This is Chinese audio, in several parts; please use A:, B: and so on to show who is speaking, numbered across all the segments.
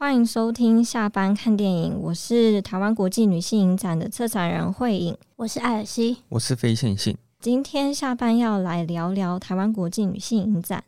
A: 欢迎收听下班看电影，我是台湾国际女性影展的策展人慧颖，
B: 我是艾尔西，
C: 我是非线性。
A: 今天下班要来聊聊台湾国际女性影展。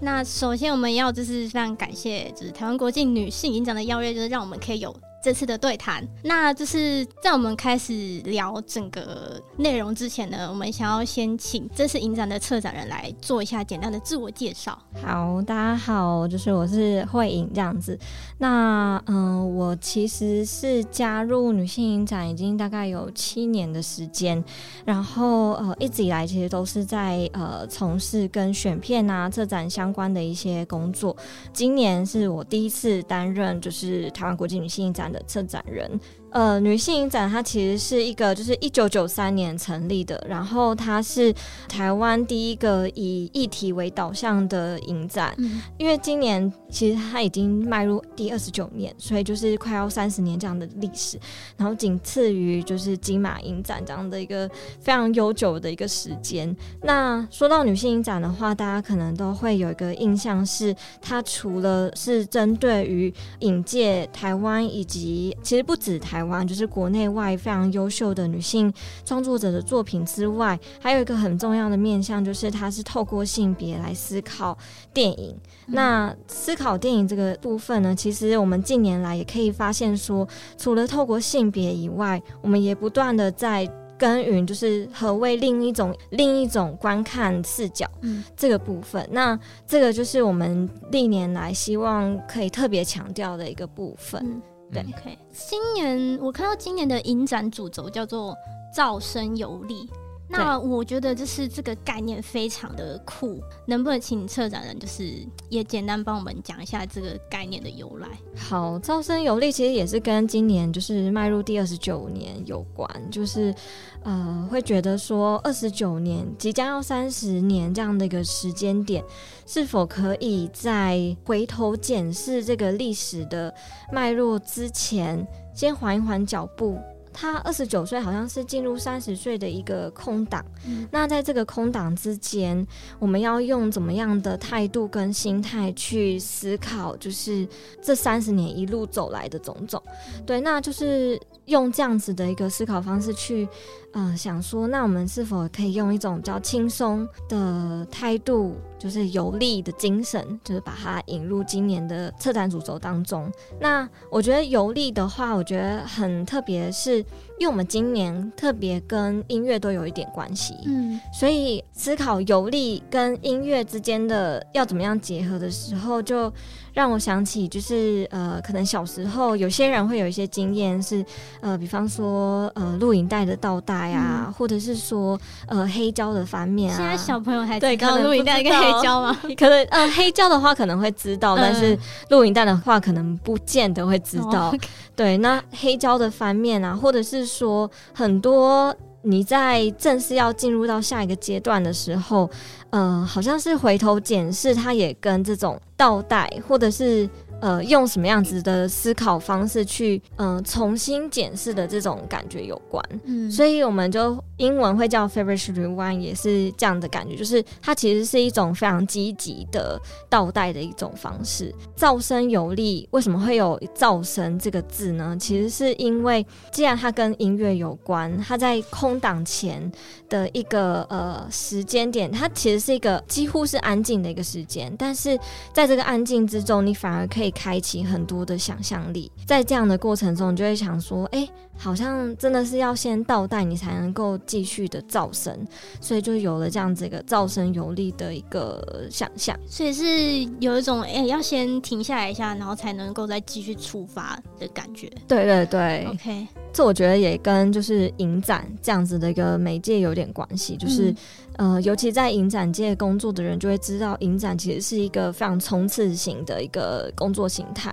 B: 那首先我们要就是非常感谢，就是台湾国际女性影展的邀约，就是让我们可以有。这次的对谈，那就是在我们开始聊整个内容之前呢，我们想要先请这次影展的策展人来做一下简单的自我介绍。
A: 好，大家好，就是我是慧颖这样子。那嗯、我其实是加入女性影展已经大概有七年的时间，然后呃一直以来其实都是在呃从事跟选片啊、策展相关的一些工作。今年是我第一次担任就是台湾国际女性影展的策展人。呃，女性影展它其实是一个，就是一九九三年成立的，然后它是台湾第一个以议题为导向的影展。嗯、因为今年其实它已经迈入第二十九年，所以就是快要三十年这样的历史，然后仅次于就是金马影展这样的一个非常悠久的一个时间。那说到女性影展的话，大家可能都会有一个印象是，它除了是针对于影界台湾以及其实不止台。就是国内外非常优秀的女性创作者的作品之外，还有一个很重要的面向，就是它是透过性别来思考电影。嗯。那思考电影这个部分呢，其实我们近年来也可以发现说，除了透过性别以外，我们也不断的在耕耘，就是何谓另一种另一种观看视角。嗯，这个部分，那这个就是我们历年来希望可以特别强调的一个部分。嗯对
B: ，OK。今年我看到今年的影展主轴叫做“造声有力”，那我觉得就是这个概念非常的酷，能不能请策展人就是也简单帮我们讲一下这个概念的由来？
A: 好，“造声有力”其实也是跟今年就是迈入第二十九年有关，就是呃会觉得说二十九年即将要三十年这样的一个时间点。是否可以在回头检视这个历史的脉络之前，先缓一缓脚步？他二十九岁，好像是进入三十岁的一个空档。嗯。那在这个空档之间，我们要用怎么样的态度跟心态去思考？就是这三十年一路走来的种种。对，那就是用这样子的一个思考方式去，呃，想说，那我们是否可以用一种比较轻松的态度？就是游历的精神，就是把它引入今年的策展主轴当中。那我觉得游历的话，我觉得很特别，是因为我们今年特别跟音乐都有一点关系，嗯，所以思考游历跟音乐之间的要怎么样结合的时候，就。让我想起，就是呃，可能小时候有些人会有一些经验，是呃，比方说呃，录影带的倒带啊，嗯、或者是说呃，黑胶的翻面啊。
B: 现在小朋友还对，刚刚录影带跟黑胶吗？
A: 可能呃，黑胶的话可能会知道，嗯、但是录影带的话可能不见得会知道。哦 okay、对，那黑胶的翻面啊，或者是说很多。你在正式要进入到下一个阶段的时候，呃，好像是回头检视，它也跟这种倒带，或者是。呃，用什么样子的思考方式去，嗯、呃，重新检视的这种感觉有关，嗯，所以我们就英文会叫 “favorite Rewind，也是这样的感觉，就是它其实是一种非常积极的倒带的一种方式。噪声有力，为什么会有噪声这个字呢？其实是因为既然它跟音乐有关，它在空档前的一个呃时间点，它其实是一个几乎是安静的一个时间，但是在这个安静之中，你反而可以。开启很多的想象力，在这样的过程中，你就会想说，哎、欸，好像真的是要先倒带，你才能够继续的造声，所以就有了这样子一个造声有力的一个想象。
B: 所以是有一种，哎、欸，要先停下来一下，然后才能够再继续出发的感觉。
A: 对对对
B: ，OK，
A: 这我觉得也跟就是影展这样子的一个媒介有点关系，就是。嗯呃，尤其在影展界工作的人就会知道，影展其实是一个非常冲刺型的一个工作形态。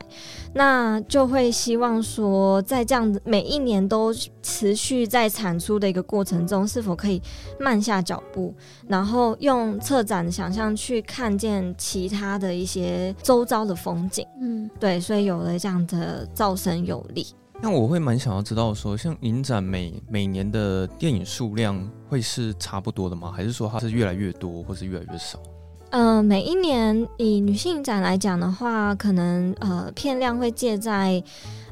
A: 那就会希望说，在这样子每一年都持续在产出的一个过程中，是否可以慢下脚步，然后用策展的想象去看见其他的一些周遭的风景。嗯，对，所以有了这样的造声有力。
C: 那我会蛮想要知道说，像影展每每年的电影数量会是差不多的吗？还是说它是越来越多，或是越来越少？
A: 呃，每一年以女性影展来讲的话，可能呃片量会介在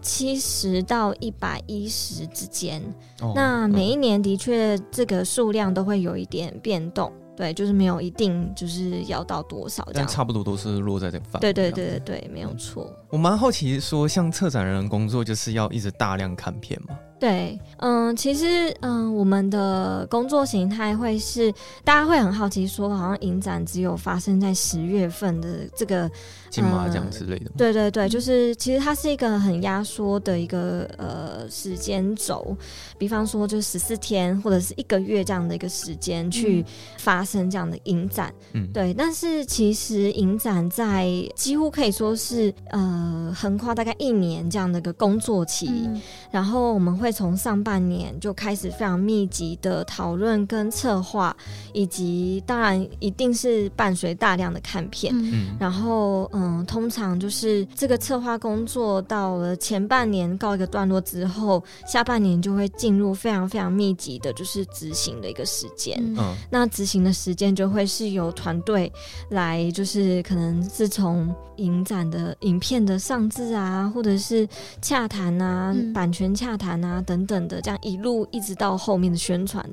A: 七十到一百一十之间。哦，那每一年的确这个数量都会有一点变动。对，就是没有一定就是要到多少这样，
C: 但差不多都是落在这个范围。
A: 对对对对对，没有错。
C: 我蛮好奇，说像策展人的工作就是要一直大量看片吗？
A: 对，嗯，其实，嗯，我们的工作形态会是，大家会很好奇，说好像影展只有发生在十月份的这个
C: 金马奖之类的。
A: 对对对，就是其实它是一个很压缩的一个呃时间轴，比方说就十四天或者是一个月这样的一个时间去发生这样的影展。嗯，对。但是其实影展在几乎可以说是呃横跨大概一年这样的一个工作期，嗯、然后我们会。从上半年就开始非常密集的讨论跟策划，以及当然一定是伴随大量的看片。嗯，然后嗯，通常就是这个策划工作到了前半年告一个段落之后，下半年就会进入非常非常密集的，就是执行的一个时间。嗯，那执行的时间就会是由团队来，就是可能是从影展的影片的上制啊，或者是洽谈啊，嗯、版权洽谈啊。等等的，这样一路一直到后面的宣传，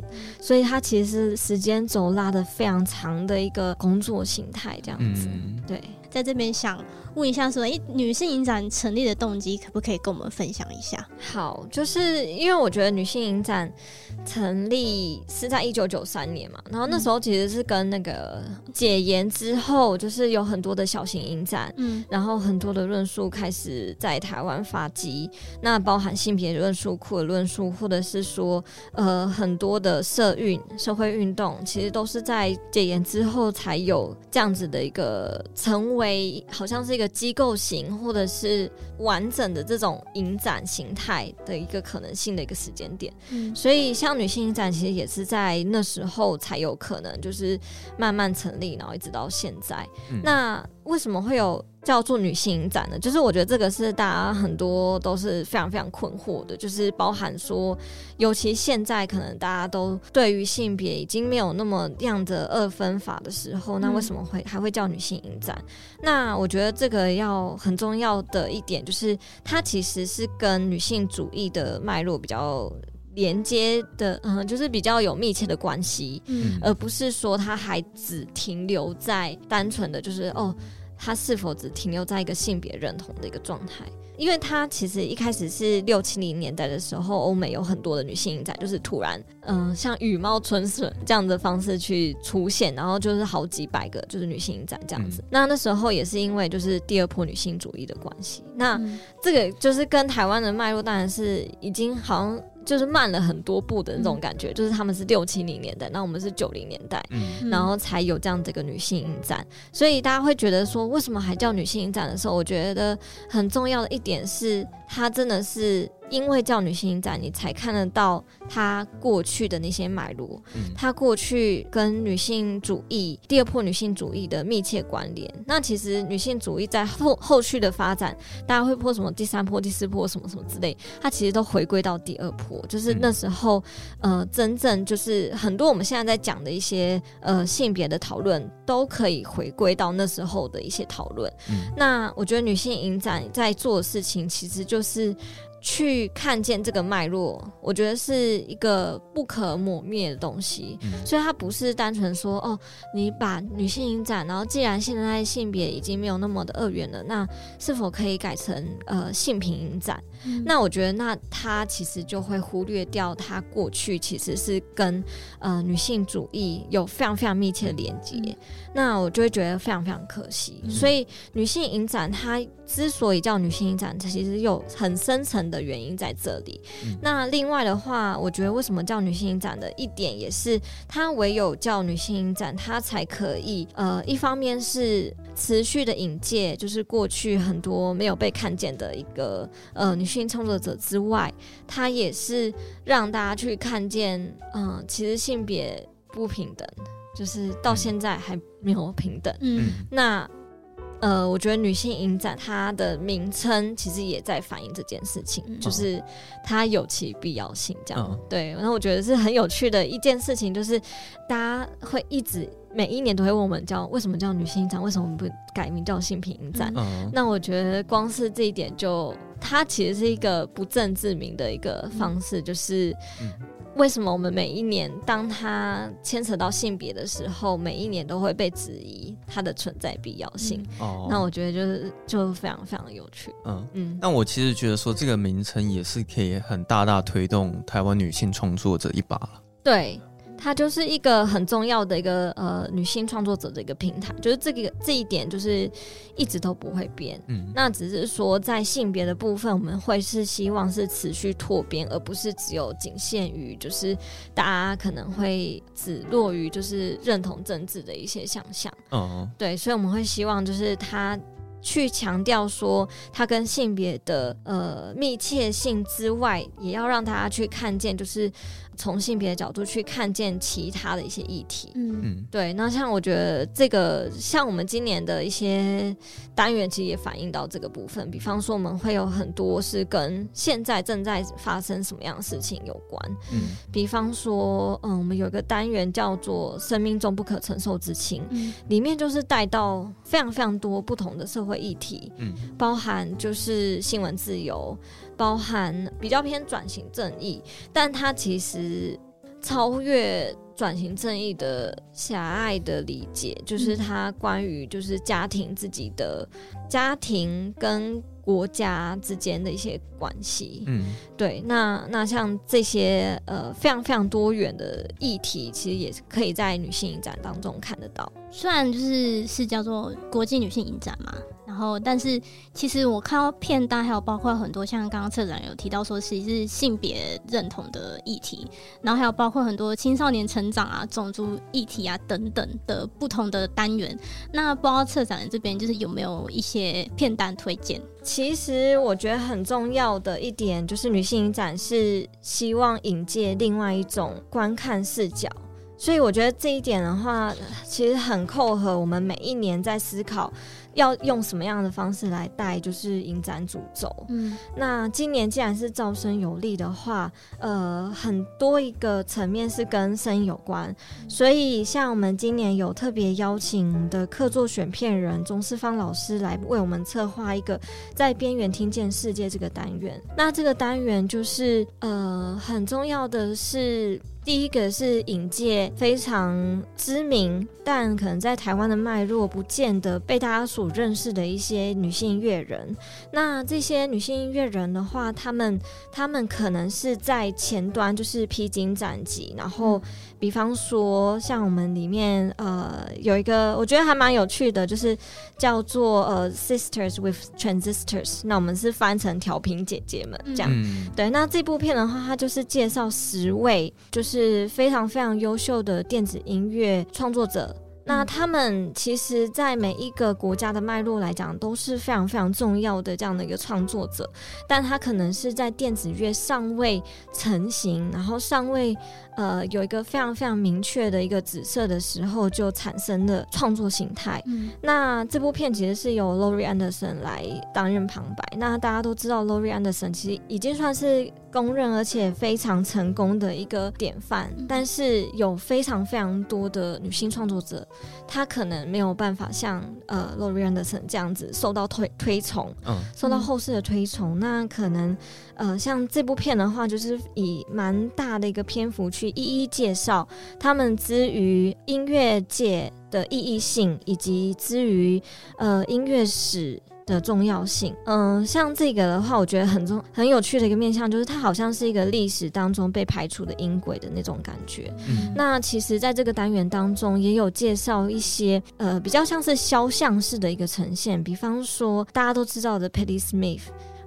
A: 所以它其实时间轴拉的非常长的一个工作形态，这样子。嗯、对，
B: 在这边想问一下说，说女性影展成立的动机，可不可以跟我们分享一下？
A: 好，就是因为我觉得女性影展成立是在一九九三年嘛，然后那时候其实是跟那个解严之后，就是有很多的小型影展，嗯，然后很多的论述开始在台湾发迹，那包含性别论述库的论述，或者是说呃很多的社运、社会运动，其实都是在解严之后才有这样子的一个成为，好像是一个。机构型或者是完整的这种影展形态的一个可能性的一个时间点，嗯，所以像女性影展其实也是在那时候才有可能就是慢慢成立，然后一直到现在。嗯，那为什么会有？叫做女性影展呢，就是我觉得这个是大家很多都是非常非常困惑的，就是包含说，尤其现在可能大家都对于性别已经没有那么样的二分法的时候，那为什么会还会叫女性影展？那我觉得这个要很重要的一点就是，它其实是跟女性主义的脉络比较连接的，嗯，就是比较有密切的关系，嗯，而不是说它还只停留在单纯的就是哦。它是否只停留在一个性别认同的一个状态？因为它其实一开始是六七零年代的时候，欧美有很多的女性影展，就是突然，嗯、呃，像羽毛春笋这样的方式去出现，然后就是好几百个就是女性影展这样子。嗯、那那时候也是因为就是第二波女性主义的关系。那这个就是跟台湾的脉络当然是已经好像。就是慢了很多步的那种感觉，嗯、就是他们是六七零年代，那我们是九零年代，嗯、然后才有这样的一个女性影展，所以大家会觉得说，为什么还叫女性影展的时候，我觉得很重要的一点是，它真的是。因为叫女性影展，你才看得到她过去的那些脉络，她过去跟女性主义、第二波女性主义的密切关联。那其实女性主义在后后续的发展，大家会破什么第三波、第四波什么什么之类，它其实都回归到第二波，就是那时候，呃，真正就是很多我们现在在讲的一些呃性别的讨论，都可以回归到那时候的一些讨论。那我觉得女性影展在做的事情，其实就是。去看见这个脉络，我觉得是一个不可磨灭的东西。嗯、所以它不是单纯说哦，你把女性影展，然后既然现在性别已经没有那么的二元了，那是否可以改成呃性平影展？嗯、那我觉得那它其实就会忽略掉它过去其实是跟呃女性主义有非常非常密切的连接。嗯、那我就会觉得非常非常可惜。嗯、所以女性影展它之所以叫女性影展，它其实有很深层的。的原因在这里。嗯、那另外的话，我觉得为什么叫女性影展的一点也是，它唯有叫女性影展，它才可以呃，一方面是持续的引介，就是过去很多没有被看见的一个呃女性创作者之外，它也是让大家去看见，嗯、呃，其实性别不平等，就是到现在还没有平等。嗯，那。呃，我觉得女性影展它的名称其实也在反映这件事情，嗯、就是它有其必要性。这样、嗯、对，然后我觉得是很有趣的一件事情，就是大家会一直每一年都会问我们叫为什么叫女性影展，为什么我们不改名叫性平影展？嗯、那我觉得光是这一点就，它其实是一个不正自明的一个方式，嗯、就是。嗯为什么我们每一年，当它牵扯到性别的时候，每一年都会被质疑它的存在必要性？哦、嗯，那我觉得就是就非常非常有趣。嗯嗯，
C: 那我其实觉得说这个名称也是可以很大大推动台湾女性创作者一把了。
A: 对。它就是一个很重要的一个呃女性创作者的一个平台，就是这个这一点就是一直都不会变。嗯，那只是说在性别的部分，我们会是希望是持续拓边，而不是只有仅限于就是大家可能会只落于就是认同政治的一些想象。嗯，对，所以我们会希望就是它去强调说它跟性别的呃密切性之外，也要让大家去看见就是。从性别的角度去看见其他的一些议题，嗯，对。那像我觉得这个，像我们今年的一些单元，其实也反映到这个部分。比方说，我们会有很多是跟现在正在发生什么样的事情有关，嗯。比方说，嗯，我们有一个单元叫做“生命中不可承受之轻”，嗯，里面就是带到非常非常多不同的社会议题，嗯，包含就是新闻自由。包含比较偏转型正义，但它其实超越转型正义的狭隘的理解，就是它关于就是家庭自己的家庭跟国家之间的一些关系。嗯，对，那那像这些呃非常非常多元的议题，其实也是可以在女性影展当中看得到。
B: 虽然就是是叫做国际女性影展嘛。然后，但是其实我看到片单，还有包括很多像刚刚策展有提到说，其实是性别认同的议题，然后还有包括很多青少年成长啊、种族议题啊等等的不同的单元。那不知道策展这边就是有没有一些片单推荐？
A: 其实我觉得很重要的一点就是，女性影展是希望引介另外一种观看视角。所以我觉得这一点的话，其实很扣合我们每一年在思考要用什么样的方式来带，就是影展主轴。嗯，那今年既然是招生有利的话，呃，很多一个层面是跟声音有关，所以像我们今年有特别邀请的客座选片人钟世芳老师来为我们策划一个在边缘听见世界这个单元。那这个单元就是呃，很重要的是。第一个是影界非常知名，但可能在台湾的脉络不见得被大家所认识的一些女性音乐人。那这些女性音乐人的话，她们她们可能是在前端，就是披荆斩棘，然后。比方说，像我们里面呃有一个我觉得还蛮有趣的，就是叫做呃 Sisters with Transistors，那我们是翻成调频姐姐们这样。嗯、对，那这部片的话，它就是介绍十位就是非常非常优秀的电子音乐创作者。那他们其实，在每一个国家的脉络来讲，都是非常非常重要的这样的一个创作者，但他可能是在电子乐尚未成型，然后尚未呃有一个非常非常明确的一个紫色的时候，就产生了创作形态。嗯、那这部片其实是由 Laurie Anderson 来担任旁白。那大家都知道，Laurie Anderson 其实已经算是。公认而且非常成功的一个典范，但是有非常非常多的女性创作者，她可能没有办法像呃 Laurie Anderson 这样子受到推推崇，嗯，受到后世的推崇。那可能呃像这部片的话，就是以蛮大的一个篇幅去一一介绍他们之于音乐界的意义性，以及之于呃音乐史。的重要性，嗯，像这个的话，我觉得很重很有趣的一个面向，就是它好像是一个历史当中被排除的音轨的那种感觉。嗯，那其实在这个单元当中，也有介绍一些呃比较像是肖像式的一个呈现，比方说大家都知道的 Patti Smith。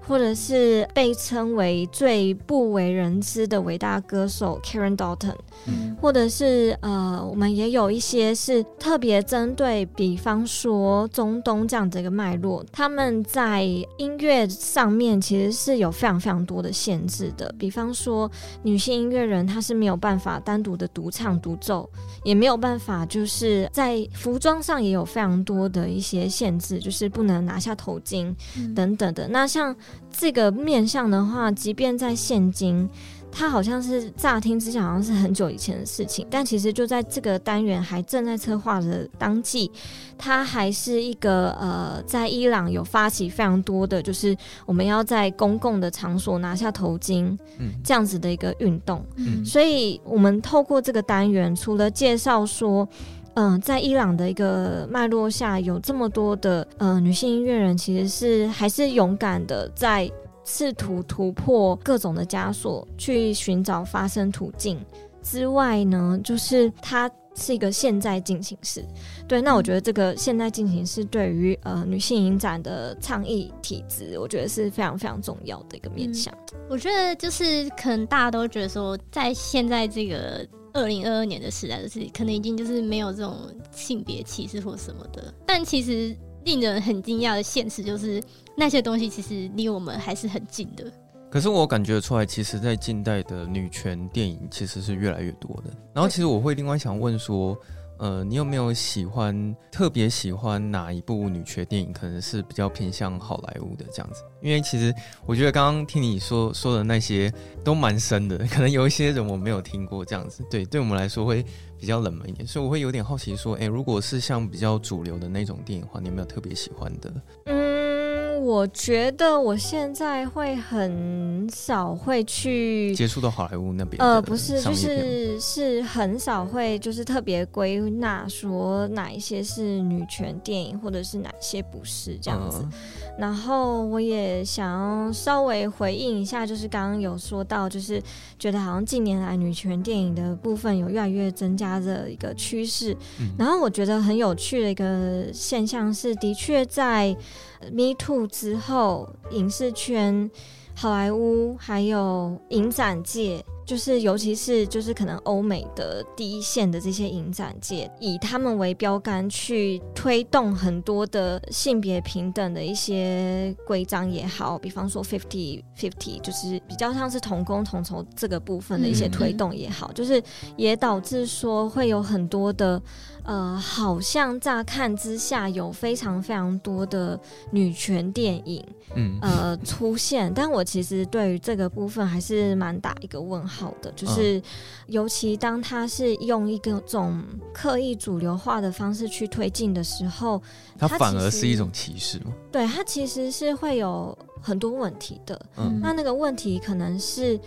A: 或者是被称为最不为人知的伟大歌手 Karen Dalton，嗯，或者是呃，我们也有一些是特别针对，比方说中东这样的一个脉络，他们在音乐上面其实是有非常非常多的限制的。比方说，女性音乐人她是没有办法单独的独唱独奏，也没有办法就是在服装上也有非常多的一些限制，就是不能拿下头巾等等的。那像这个面向的话，即便在现今，它好像是乍听之下好像是很久以前的事情，但其实就在这个单元还正在策划的当季，它还是一个呃，在伊朗有发起非常多的，就是我们要在公共的场所拿下头巾，嗯，这样子的一个运动。嗯，所以我们透过这个单元，除了介绍说。嗯、在伊朗的一个脉络下，有这么多的呃女性音乐人，其实是还是勇敢的，在试图突破各种的枷锁，去寻找发声途径。之外呢，就是它是一个现在进行式。对，那我觉得这个现在进行式对于呃女性影展的倡议体制，我觉得是非常非常重要的一个面向。
B: 我觉得就是可能大家都觉得说，在现在这个。二零二二年的时代，就是可能已经就是没有这种性别歧视或什么的，但其实令人很惊讶的现实就是，那些东西其实离我们还是很近的。
C: 可是我感觉出来，其实，在近代的女权电影其实是越来越多的。然后，其实我会另外想问说。呃，你有没有喜欢特别喜欢哪一部女权电影？可能是比较偏向好莱坞的这样子，因为其实我觉得刚刚听你说说的那些都蛮深的，可能有一些人我没有听过这样子。对，对我们来说会比较冷门一点，所以我会有点好奇说，哎、如果是像比较主流的那种电影的话，你有没有特别喜欢的？
A: 我觉得我现在会很少会去
C: 接触到好莱坞那边，
A: 呃，不是，就是是很少会就是特别归纳说哪一些是女权电影，或者是哪些不是这样子。嗯、然后我也想要稍微回应一下，就是刚刚有说到，就是觉得好像近年来女权电影的部分有越来越增加的一个趋势。嗯、然后我觉得很有趣的一个现象是，的确在。Me Too 之后，影视圈、好莱坞还有影展界，就是尤其是就是可能欧美的第一线的这些影展界，以他们为标杆去推动很多的性别平等的一些规章也好，比方说 Fifty Fifty，就是比较像是同工同酬这个部分的一些推动也好，嗯嗯就是也导致说会有很多的。呃，好像乍看之下有非常非常多的女权电影，嗯，呃，出现，但我其实对于这个部分还是蛮打一个问号的，就是尤其当它是用一个这种刻意主流化的方式去推进的时候，
C: 它反而是一种歧视吗？
A: 对，它其实是会有很多问题的，嗯，那那个问题可能是。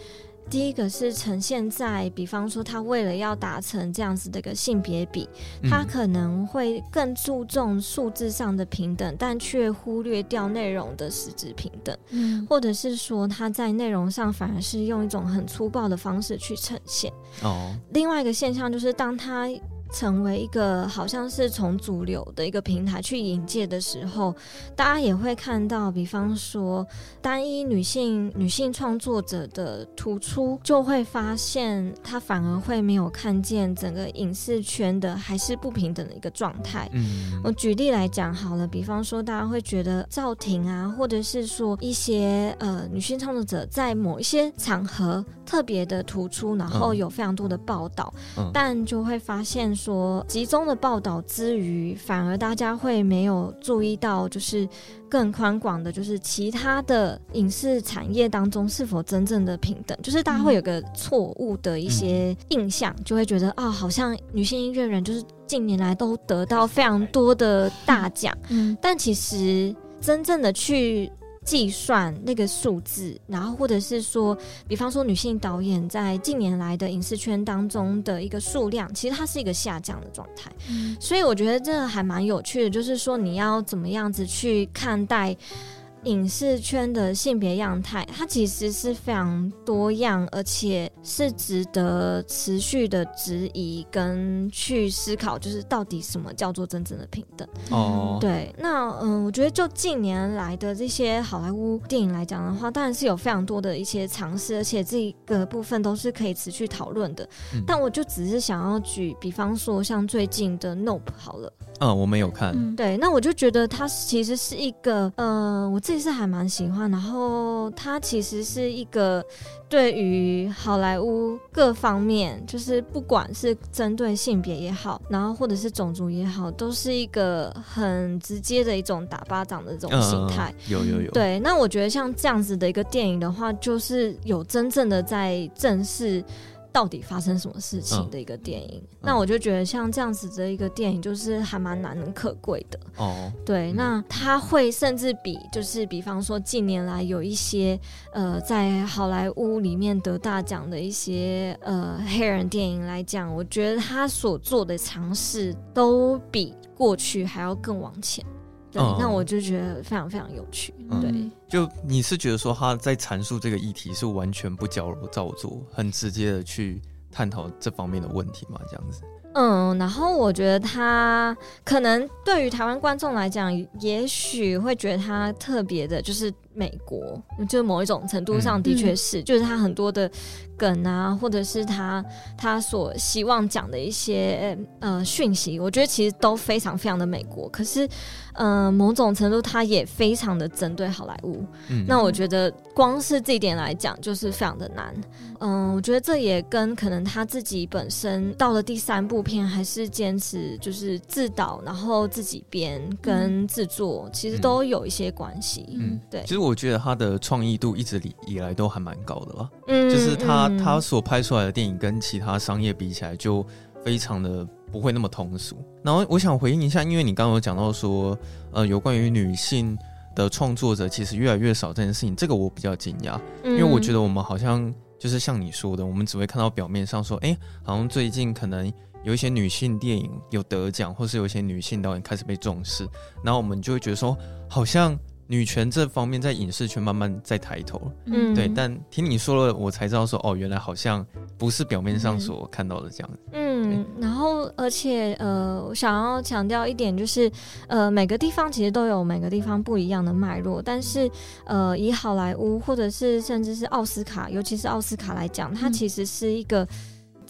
A: 第一个是呈现在，比方说，他为了要达成这样子的一个性别比，他可能会更注重数字上的平等，但却忽略掉内容的实质平等，嗯，或者是说他在内容上反而是用一种很粗暴的方式去呈现。哦，另外一个现象就是当他。成为一个好像是从主流的一个平台去引介的时候，大家也会看到，比方说单一女性女性创作者的突出，就会发现她反而会没有看见整个影视圈的还是不平等的一个状态。嗯，我举例来讲好了，比方说大家会觉得赵婷啊，或者是说一些呃女性创作者在某一些场合特别的突出，然后有非常多的报道，嗯，但就会发现。说集中的报道之余，反而大家会没有注意到，就是更宽广的，就是其他的影视产业当中是否真正的平等，就是大家会有个错误的一些印象，就会觉得啊、哦，好像女性音乐人就是近年来都得到非常多的大奖，嗯，但其实真正的去。计算那个数字，然后或者是说，比方说女性导演在近年来的影视圈当中的一个数量，其实它是一个下降的状态。嗯，所以我觉得这还蛮有趣的，就是说你要怎么样子去看待影视圈的性别样态，它其实是非常多样，而且是值得持续的质疑跟去思考，就是到底什么叫做真正的平等？
C: 哦，
A: 对，那嗯，我觉得就近年来的这些好莱坞电影来讲的话，当然是有非常多的一些尝试，而且这个部分都是可以持续讨论的。嗯、但我就只是想要举，比方说像最近的《Nope》好了。
C: 嗯，我没有看。
A: 嗯、对，那我就觉得它其实是一个，呃，我自己是还蛮喜欢。然后它其实是一个对于好莱坞各方面，就是不管是针对性别也好，然后或者是种族也好，都是一个很直接的一种打巴掌的这种心态。
C: 嗯、有有有。
A: 对，那我觉得像这样子的一个电影的话，就是有真正的在正视。到底发生什么事情的一个电影？嗯、那我就觉得像这样子的一个电影，就是还蛮难能可贵的。哦，对，那他会甚至比，就是比方说近年来有一些呃，在好莱坞里面得大奖的一些呃黑人电影来讲，我觉得他所做的尝试都比过去还要更往前。对，那我就觉得非常非常有趣。嗯、对，
C: 就你是觉得说他在阐述这个议题是完全不矫揉造作，很直接的去探讨这方面的问题吗？这样子。
A: 嗯，然后我觉得他可能对于台湾观众来讲，也许会觉得他特别的，就是美国，就某一种程度上的确是，嗯、就是他很多的梗啊，或者是他他所希望讲的一些呃讯息，我觉得其实都非常非常的美国。可是，嗯、呃，某种程度他也非常的针对好莱坞。嗯，那我觉得光是这一点来讲，就是非常的难。嗯，我觉得这也跟可能他自己本身到了第三部片，还是坚持就是自导，然后自己编跟制作，嗯、其实都有一些关系。嗯，对。
C: 其实我觉得他的创意度一直以来都还蛮高的吧。嗯，就是他、嗯、他所拍出来的电影跟其他商业比起来，就非常的不会那么通俗。然后我想回应一下，因为你刚刚有讲到说，呃，有关于女性的创作者其实越来越少这件事情，这个我比较惊讶，因为我觉得我们好像。就是像你说的，我们只会看到表面上说，哎、欸，好像最近可能有一些女性电影有得奖，或是有一些女性导演开始被重视，然后我们就会觉得说，好像女权这方面在影视圈慢慢在抬头了。嗯，对。但听你说了，我才知道说，哦，原来好像不是表面上所看到的这样子。
A: 嗯，然后而且呃，我想要强调一点就是，呃，每个地方其实都有每个地方不一样的脉络，但是呃，以好莱坞或者是甚至是奥斯卡，尤其是奥斯卡来讲，它其实是一个。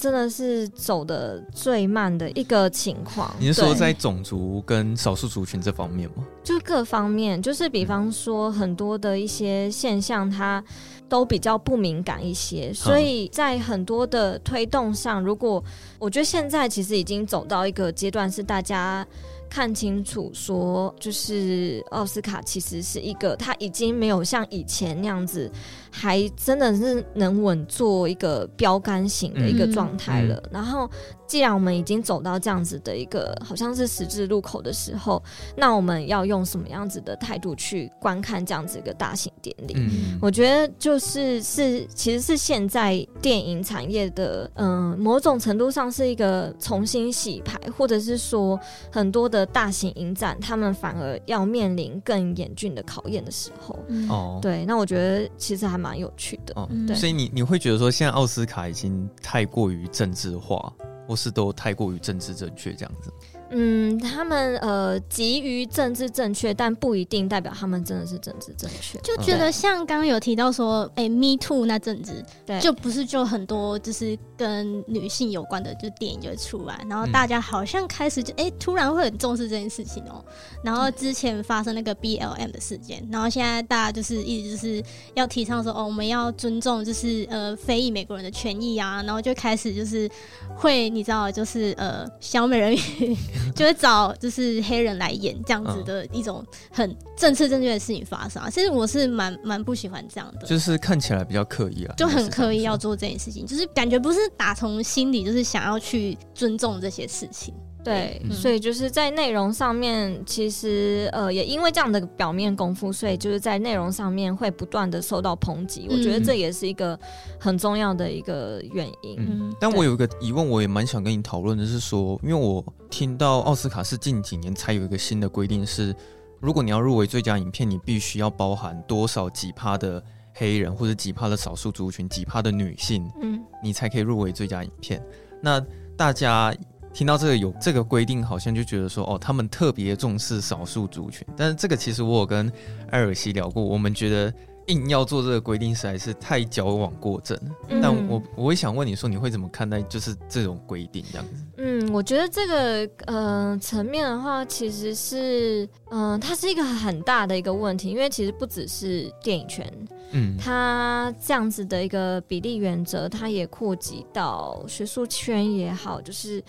A: 真的是走的最慢的一个情况。
C: 你是说在种族跟少数族群这方面吗？
A: 就各方面，就是比方说很多的一些现象，它都比较不敏感一些，所以在很多的推动上，如果我觉得现在其实已经走到一个阶段，是大家。看清楚，说就是奥斯卡其实是一个，他已经没有像以前那样子，还真的是能稳坐一个标杆型的一个状态了。然后，既然我们已经走到这样子的一个好像是十字路口的时候，那我们要用什么样子的态度去观看这样子一个大型典礼？嗯、我觉得就是是其实是现在电影产业的嗯、呃、某种程度上是一个重新洗牌，或者是说很多的。大型影展，他们反而要面临更严峻的考验的时候，哦、嗯，对，那我觉得其实还蛮有趣的，哦，对，
C: 所以你你会觉得说，现在奥斯卡已经太过于政治化，或是都太过于政治正确这样子？
A: 嗯，他们呃急于政治正确，但不一定代表他们真的是政治正确。
B: 就觉得像刚刚有提到说，哎、欸、，Me Too 那阵子，对，就不是就很多就是跟女性有关的，就电影就会出来，然后大家好像开始就哎、欸、突然会很重视这件事情哦、喔。然后之前发生那个 BLM 的事件，然后现在大家就是一直就是要提倡说，哦，我们要尊重就是呃非裔美国人的权益啊，然后就开始就是会你知道就是呃小美人鱼。就会找就是黑人来演这样子的一种很政治正确的事情发生啊，其实我是蛮蛮不喜欢这样的，
C: 就是看起来比较刻意啊，
B: 就很刻意要做这件事情，就是感觉不是打从心里就是想要去尊重这些事情。
A: 对，嗯、所以就是在内容上面，其实呃，也因为这样的表面功夫，所以就是在内容上面会不断的受到抨击。嗯、我觉得这也是一个很重要的一个原因。
C: 嗯，但我有一个疑问，我也蛮想跟你讨论的是说，因为我听到奥斯卡是近几年才有一个新的规定是。如果你要入围最佳影片，你必须要包含多少几趴的黑人或者几趴的少数族群，几趴的女性，嗯，你才可以入围最佳影片。那大家听到这个有这个规定，好像就觉得说，哦，他们特别重视少数族群。但是这个其实我有跟艾尔西聊过，我们觉得。硬要做这个规定实在是太矫枉过正。嗯、但我我也想问你说，你会怎么看待就是这种规定这样子？
A: 嗯，我觉得这个呃层面的话，其实是嗯、呃，它是一个很大的一个问题，因为其实不只是电影圈，嗯，它这样子的一个比例原则，它也扩及到学术圈也好，就是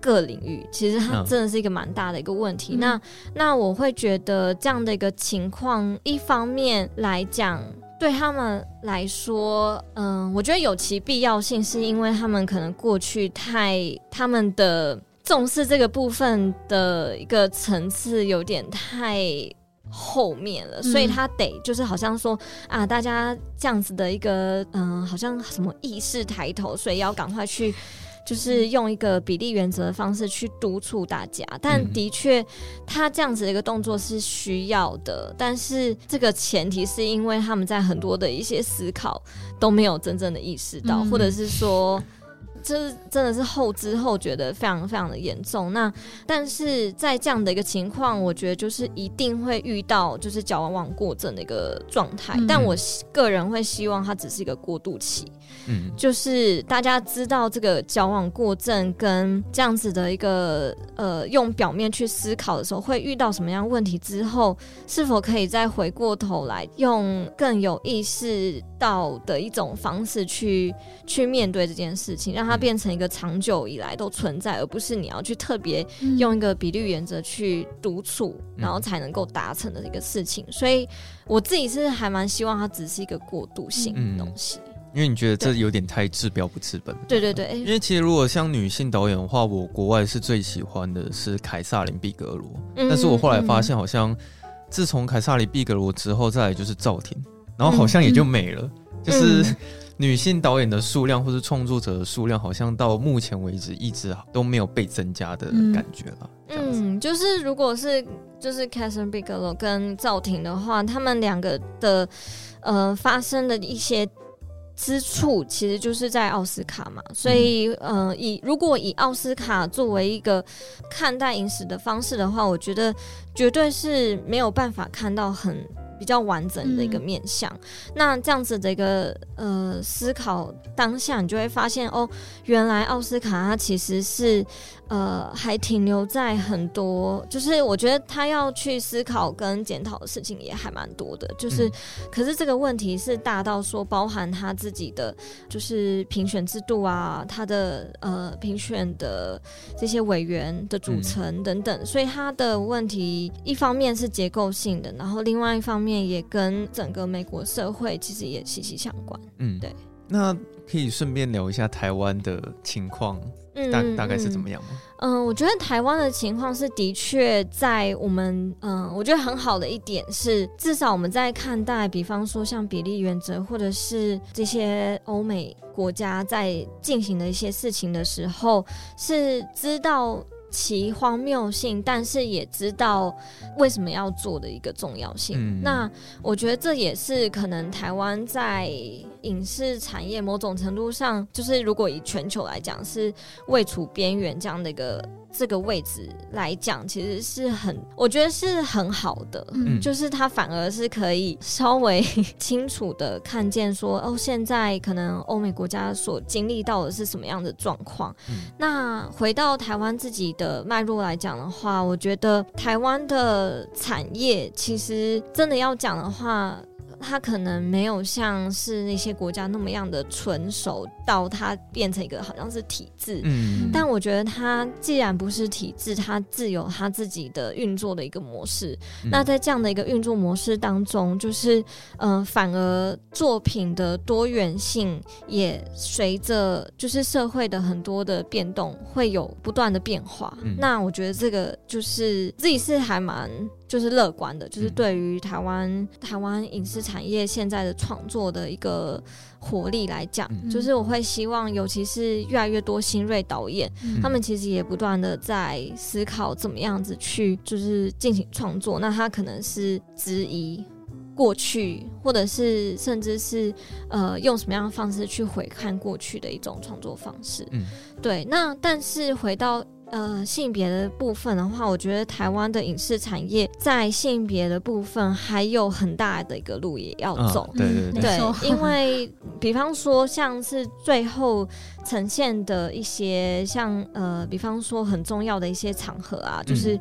A: 各领域，其实它真的是一个蛮大的一个问题。嗯、那那我会觉得这样的一个情况，一方面来讲。对他们来说，嗯，我觉得有其必要性，是因为他们可能过去太他们的重视这个部分的一个层次有点太后面了，嗯、所以他得就是好像说啊，大家这样子的一个嗯，好像什么意识抬头，所以要赶快去。就是用一个比例原则的方式去督促大家，但的确，他这样子的一个动作是需要的，但是这个前提是因为他们在很多的一些思考都没有真正的意识到，或者是说。就是真的是后知后觉的非常非常的严重。那但是在这样的一个情况，我觉得就是一定会遇到就是矫枉过正的一个状态。嗯、但我个人会希望它只是一个过渡期。嗯，就是大家知道这个矫枉过正跟这样子的一个呃用表面去思考的时候，会遇到什么样问题之后，是否可以再回过头来用更有意识到的一种方式去去面对这件事情，让它变成一个长久以来都存在，而不是你要去特别用一个比率原则去督促，嗯、然后才能够达成的一个事情。所以我自己是还蛮希望它只是一个过渡性的东西，嗯、
C: 因为你觉得这有点太治标不治本。
A: 对对对，
C: 因为其实如果像女性导演的话，我国外是最喜欢的是凯撒琳毕格罗，嗯、但是我后来发现好像自从凯撒琳毕格罗之后，再来就是赵婷，然后好像也就没了，嗯、就是。嗯女性导演的数量或是创作者的数量，好像到目前为止一直都没有被增加的感觉了。
A: 嗯，嗯，就是如果是就是 Catherine Bigelow 跟赵婷的话，他们两个的呃发生的一些之处，其实就是在奥斯卡嘛。所以呃，以如果以奥斯卡作为一个看待影史的方式的话，我觉得绝对是没有办法看到很。比较完整的一个面相，嗯、那这样子的一个呃思考当下，你就会发现哦，原来奥斯卡它其实是呃还停留在很多，就是我觉得他要去思考跟检讨的事情也还蛮多的，就是、嗯、可是这个问题是大到说包含他自己的就是评选制度啊，他的呃评选的这些委员的组成等等，嗯、所以他的问题一方面是结构性的，然后另外一方面。面也跟整个美国社会其实也息息相关。嗯，对。
C: 那可以顺便聊一下台湾的情况，大大概是怎么样吗？
A: 嗯，嗯，我觉得台湾的情况是的确在我们，嗯，我觉得很好的一点是，至少我们在看待，比方说像比例原则，或者是这些欧美国家在进行的一些事情的时候，是知道。其荒谬性，但是也知道为什么要做的一个重要性。嗯、那我觉得这也是可能台湾在影视产业某种程度上，就是如果以全球来讲，是位处边缘这样的一个。这个位置来讲，其实是很，我觉得是很好的，嗯，就是他反而是可以稍微 清楚的看见说，哦，现在可能欧美国家所经历到的是什么样的状况。嗯，那回到台湾自己的脉络来讲的话，我觉得台湾的产业其实真的要讲的话。它可能没有像是那些国家那么样的纯熟，到它变成一个好像是体制。嗯，但我觉得它既然不是体制，它自有它自己的运作的一个模式。嗯、那在这样的一个运作模式当中，就是嗯、呃，反而作品的多元性也随着就是社会的很多的变动会有不断的变化。嗯、那我觉得这个就是自己是还蛮。就是乐观的，就是对于台湾、嗯、台湾影视产业现在的创作的一个活力来讲，嗯、就是我会希望，尤其是越来越多新锐导演，嗯、他们其实也不断的在思考怎么样子去就是进行创作。那他可能是质疑过去，或者是甚至是呃用什么样的方式去回看过去的一种创作方式。嗯，对。那但是回到。呃，性别的部分的话，我觉得台湾的影视产业在性别的部分还有很大的一个路也要走。哦、
C: 对对对，
A: 对，因为比方说像是最后呈现的一些像呃，比方说很重要的一些场合啊，就是、嗯、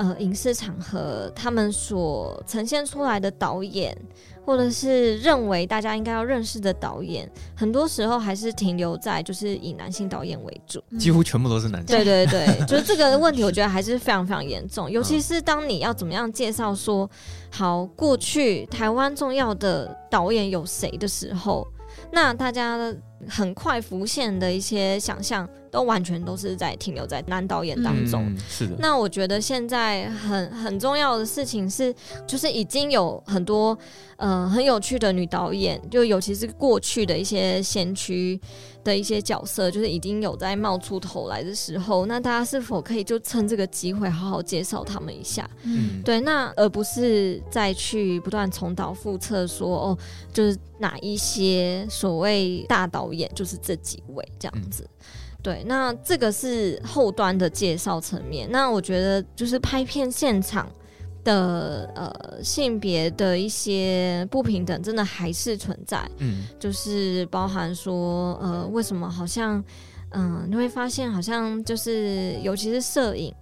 A: 呃影视场合，他们所呈现出来的导演。或者是认为大家应该要认识的导演，很多时候还是停留在就是以男性导演为主，
C: 几乎全部都是男性。
A: 对对对，就是这个问题，我觉得还是非常非常严重。尤其是当你要怎么样介绍说，好，过去台湾重要的导演有谁的时候，那大家很快浮现的一些想象，都完全都是在停留在男导演当中。
C: 嗯，是的。
A: 那我觉得现在很很重要的事情是，就是已经有很多呃很有趣的女导演，就尤其是过去的一些先驱的一些角色，就是已经有在冒出头来的时候，那大家是否可以就趁这个机会好好介绍他们一下？嗯，对，那而不是再去不断重蹈覆辙说哦，就是哪一些所谓大导演就是这几位这样子。嗯对，那这个是后端的介绍层面。那我觉得就是拍片现场的呃性别的一些不平等，真的还是存在。嗯，就是包含说呃，为什么好像嗯、呃，你会发现好像就是尤其是摄影，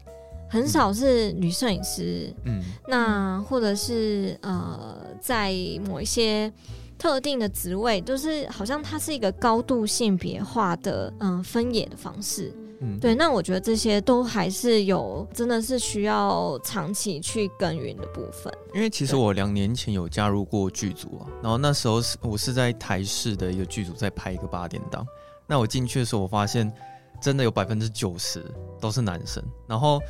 A: 很少是女摄影师。嗯，那或者是呃，在某一些。特定的职位就是好像它是一个高度性别化的嗯分野的方式，嗯，对。那我觉得这些都还是有真的是需要长期去耕耘的部分。
C: 因为其实我两年前有加入过剧组啊，然后那时候是我是在台视的一个剧组在拍一个八点档。那我进去的时候，我发现真的有百分之九十都是男生，然后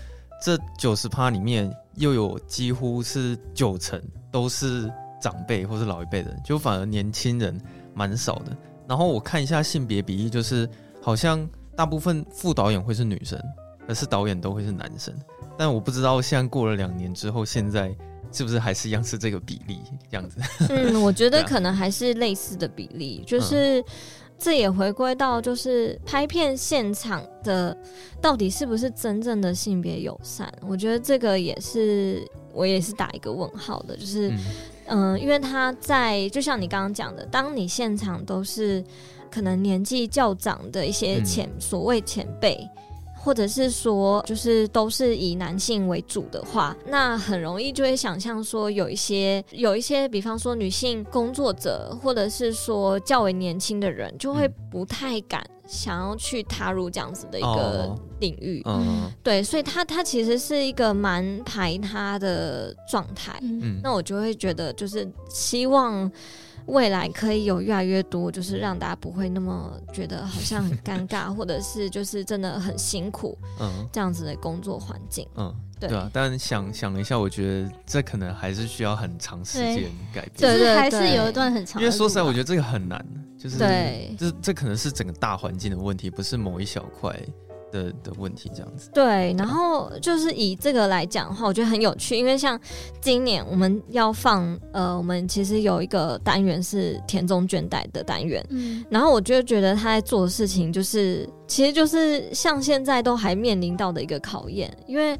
C: 这九十趴里面又有几乎是九成都是。长辈或是老一辈的人，就反而年轻人蛮少的。然后我看一下性别比例，就是好像大部分副导演会是女生，可是导演都会是男生。但我不知道现在过了两年之后，现在是不是还是一样是这个比例这样子？
A: 嗯，我觉得可能还是类似的比例，就是这也回归到就是拍片现场的到底是不是真正的性别友善？我觉得这个也是我也是打一个问号的，就是。嗯嗯，因为他在就像你刚刚讲的，当你现场都是可能年纪较长的一些前、嗯、所谓前辈，或者是说就是都是以男性为主的话，那很容易就会想象说有一些有一些，比方说女性工作者，或者是说较为年轻的人，就会不太敢。想要去踏入这样子的一个领域，哦嗯、对，所以他他其实是一个蛮排他的状态。嗯，那我就会觉得，就是希望未来可以有越来越多，就是让大家不会那么觉得好像很尴尬，或者是就是真的很辛苦，嗯，这样子的工作环境，嗯，对，
C: 对啊。但想想了一下，我觉得这可能还是需要很长时间改变，
B: 对，就是还是有一段很长，
C: 因为说实在，我觉得这个很难。就是，对，这这可能是整个大环境的问题，不是某一小块的的问题，这样子。
A: 对，然后就是以这个来讲的话，我觉得很有趣，因为像今年我们要放，呃，我们其实有一个单元是田中绢代的单元，嗯，然后我就觉得他在做的事情，就是其实就是像现在都还面临到的一个考验，因为。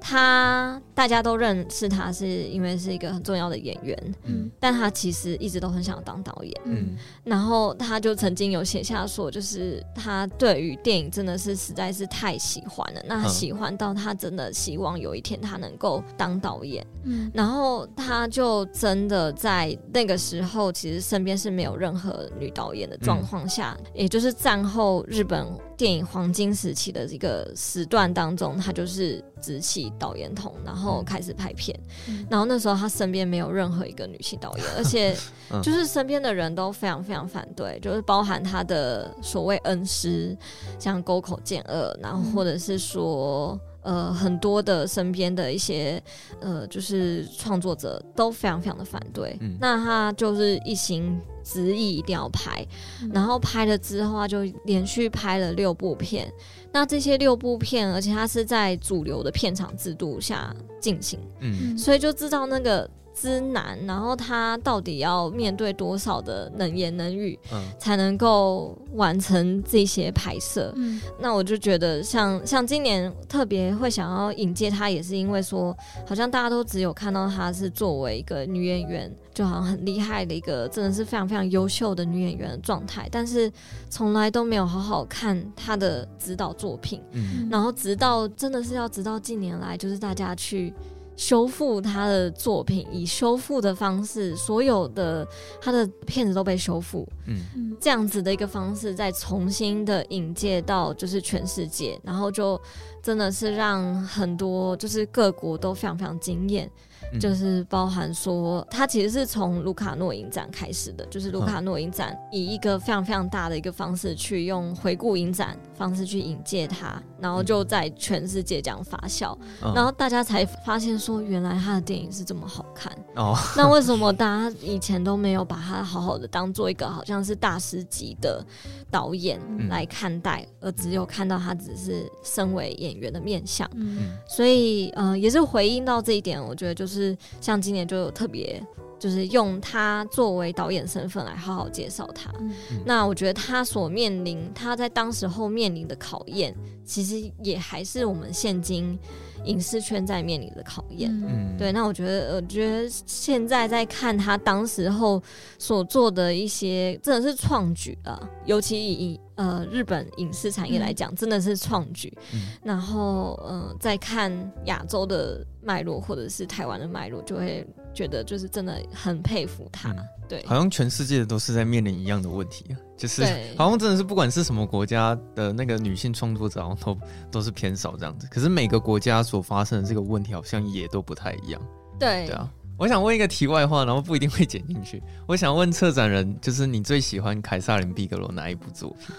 A: 他大家都认识他，是因为是一个很重要的演员。嗯，但他其实一直都很想当导演。嗯，然后他就曾经有写下说，就是他对于电影真的是实在是太喜欢了。那他喜欢到他真的希望有一天他能够当导演。嗯，然后他就真的在那个时候，其实身边是没有任何女导演的状况下，嗯，也就是战后日本电影黄金时期的一个时段当中，他就是执起导演筒，然后开始拍片。嗯、然后那时候他身边没有任何一个女性导演，而且就是身边的人都非常非常反对，就是包含他的所谓恩师，像沟口健二，然后或者是说呃很多的身边的一些呃就是创作者都非常非常的反对。嗯、那他就是一心执意一定要拍，嗯、然后拍了之后他就连续拍了六部片。那这些六部片，而且他是在主流的片场制度下进行，嗯，所以就知道那个。之难，然后他到底要面对多少的能言能语，嗯，才能够完成这些拍摄？嗯，那我就觉得像像今年特别会想要引荐他，也是因为说，好像大家都只有看到他是作为一个女演员，就好像很厉害的一个，真的是非常非常优秀的女演员的状态，但是从来都没有好好看他的指导作品。嗯，然后直到真的是要直到近年来，就是大家去。修复他的作品，以修复的方式，所有的他的片子都被修复，嗯，这样子的一个方式，再重新的引介到就是全世界，然后就真的是让很多就是各国都非常非常惊艳。就是包含说，他其实是从卢卡诺影展开始的，就是卢卡诺影展以一个非常非常大的一个方式去用回顾影展方式去引介他，然后就在全世界这样发酵，然后大家才发现说，原来他的电影是这么好看。哦。那为什么大家以前都没有把它好好的当做一个好像是大师级的导演来看待，而只有看到他只是身为演员的面相？嗯，所以呃，也是回应到这一点，我觉得就是。是像今年就有特别，就是用他作为导演身份来好好介绍他。嗯、那我觉得他所面临，他在当时候面临的考验，其实也还是我们现今影视圈在面临的考验。嗯，对。那我觉得，我觉得现在在看他当时候所做的一些，真的是创举啊，尤其以。呃，日本影视产业来讲，真的是创举。嗯、然后，呃，再看亚洲的脉络，或者是台湾的脉络，就会觉得就是真的很佩服他。嗯、对，
C: 好像全世界都是在面临一样的问题，就是好像真的是不管是什么国家的那个女性创作者，好像都 都是偏少这样子。可是每个国家所发生的这个问题，好像也都不太一样。
A: 对，
C: 对啊。我想问一个题外话，然后不一定会剪进去。我想问策展人，就是你最喜欢凯撒琳·毕格罗哪一部作品？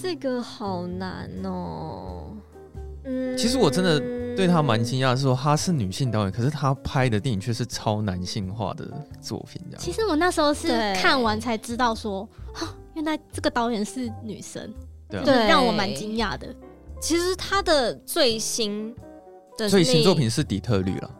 A: 这个好难哦。嗯，
C: 其实我真的对他蛮惊讶，是说她是女性导演，可是她拍的电影却是超男性化的作品。这样，
B: 其实我那时候是看完才知道说，原来这个导演是女生，对，让我蛮惊讶的。
A: 其实她的最新的
C: 最新作品是底特律了。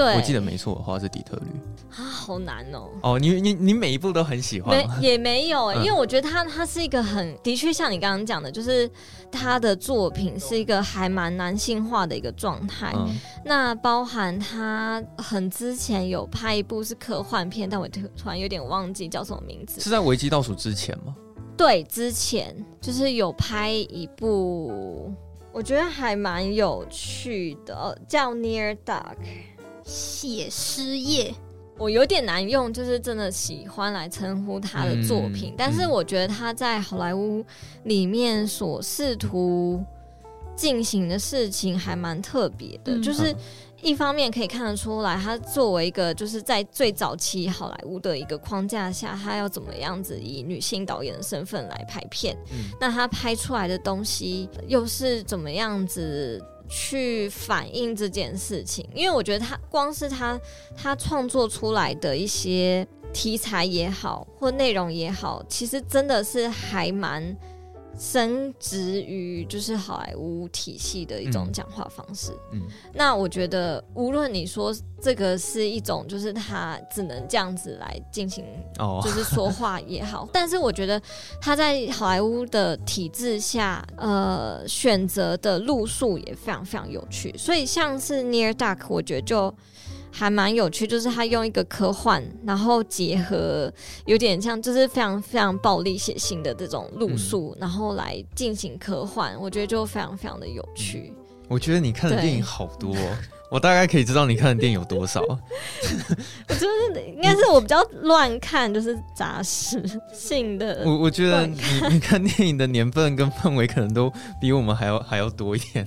A: 对，
C: 我记得没错的话是底特律
A: 啊，好难哦。
C: 哦，你你你每一部都很喜欢？
A: 没也没有、欸，嗯、因为我觉得他他是一个很的确像你刚刚讲的，就是他的作品是一个还蛮男性化的一个状态。嗯、那包含他很之前有拍一部是科幻片，但我突然有点忘记叫什么名字。
C: 是在危机倒数之前吗？
A: 对，之前就是有拍一部，我觉得还蛮有趣的，叫 Near Dark。
B: 写诗业，
A: 我有点难用，就是真的喜欢来称呼他的作品。嗯、但是我觉得他在好莱坞里面所试图进行的事情还蛮特别的，嗯、就是一方面可以看得出来，他作为一个就是在最早期好莱坞的一个框架下，他要怎么样子以女性导演的身份来拍片，嗯、那他拍出来的东西又是怎么样子？去反映这件事情，因为我觉得他光是他他创作出来的一些题材也好，或内容也好，其实真的是还蛮。深植于就是好莱坞体系的一种讲话方式。嗯，嗯，那我觉得无论你说这个是一种，就是他只能这样子来进行，就是说话也好，哦、但是我觉得他在好莱坞的体制下，呃，选择的路数也非常非常有趣。所以像是 Near Dark，我觉得就。还蛮有趣，就是他用一个科幻，然后结合有点像，就是非常非常暴力血腥的这种路数，嗯、然后来进行科幻，我觉得就非常非常的有趣。
C: 我觉得你看的电影好多、哦。我大概可以知道你看的电影有多少。
A: 我就是应该是我比较乱看，就是杂食性的。
C: 我我觉得你你看电影的年份跟范围可能都比我们还要 还要多一点。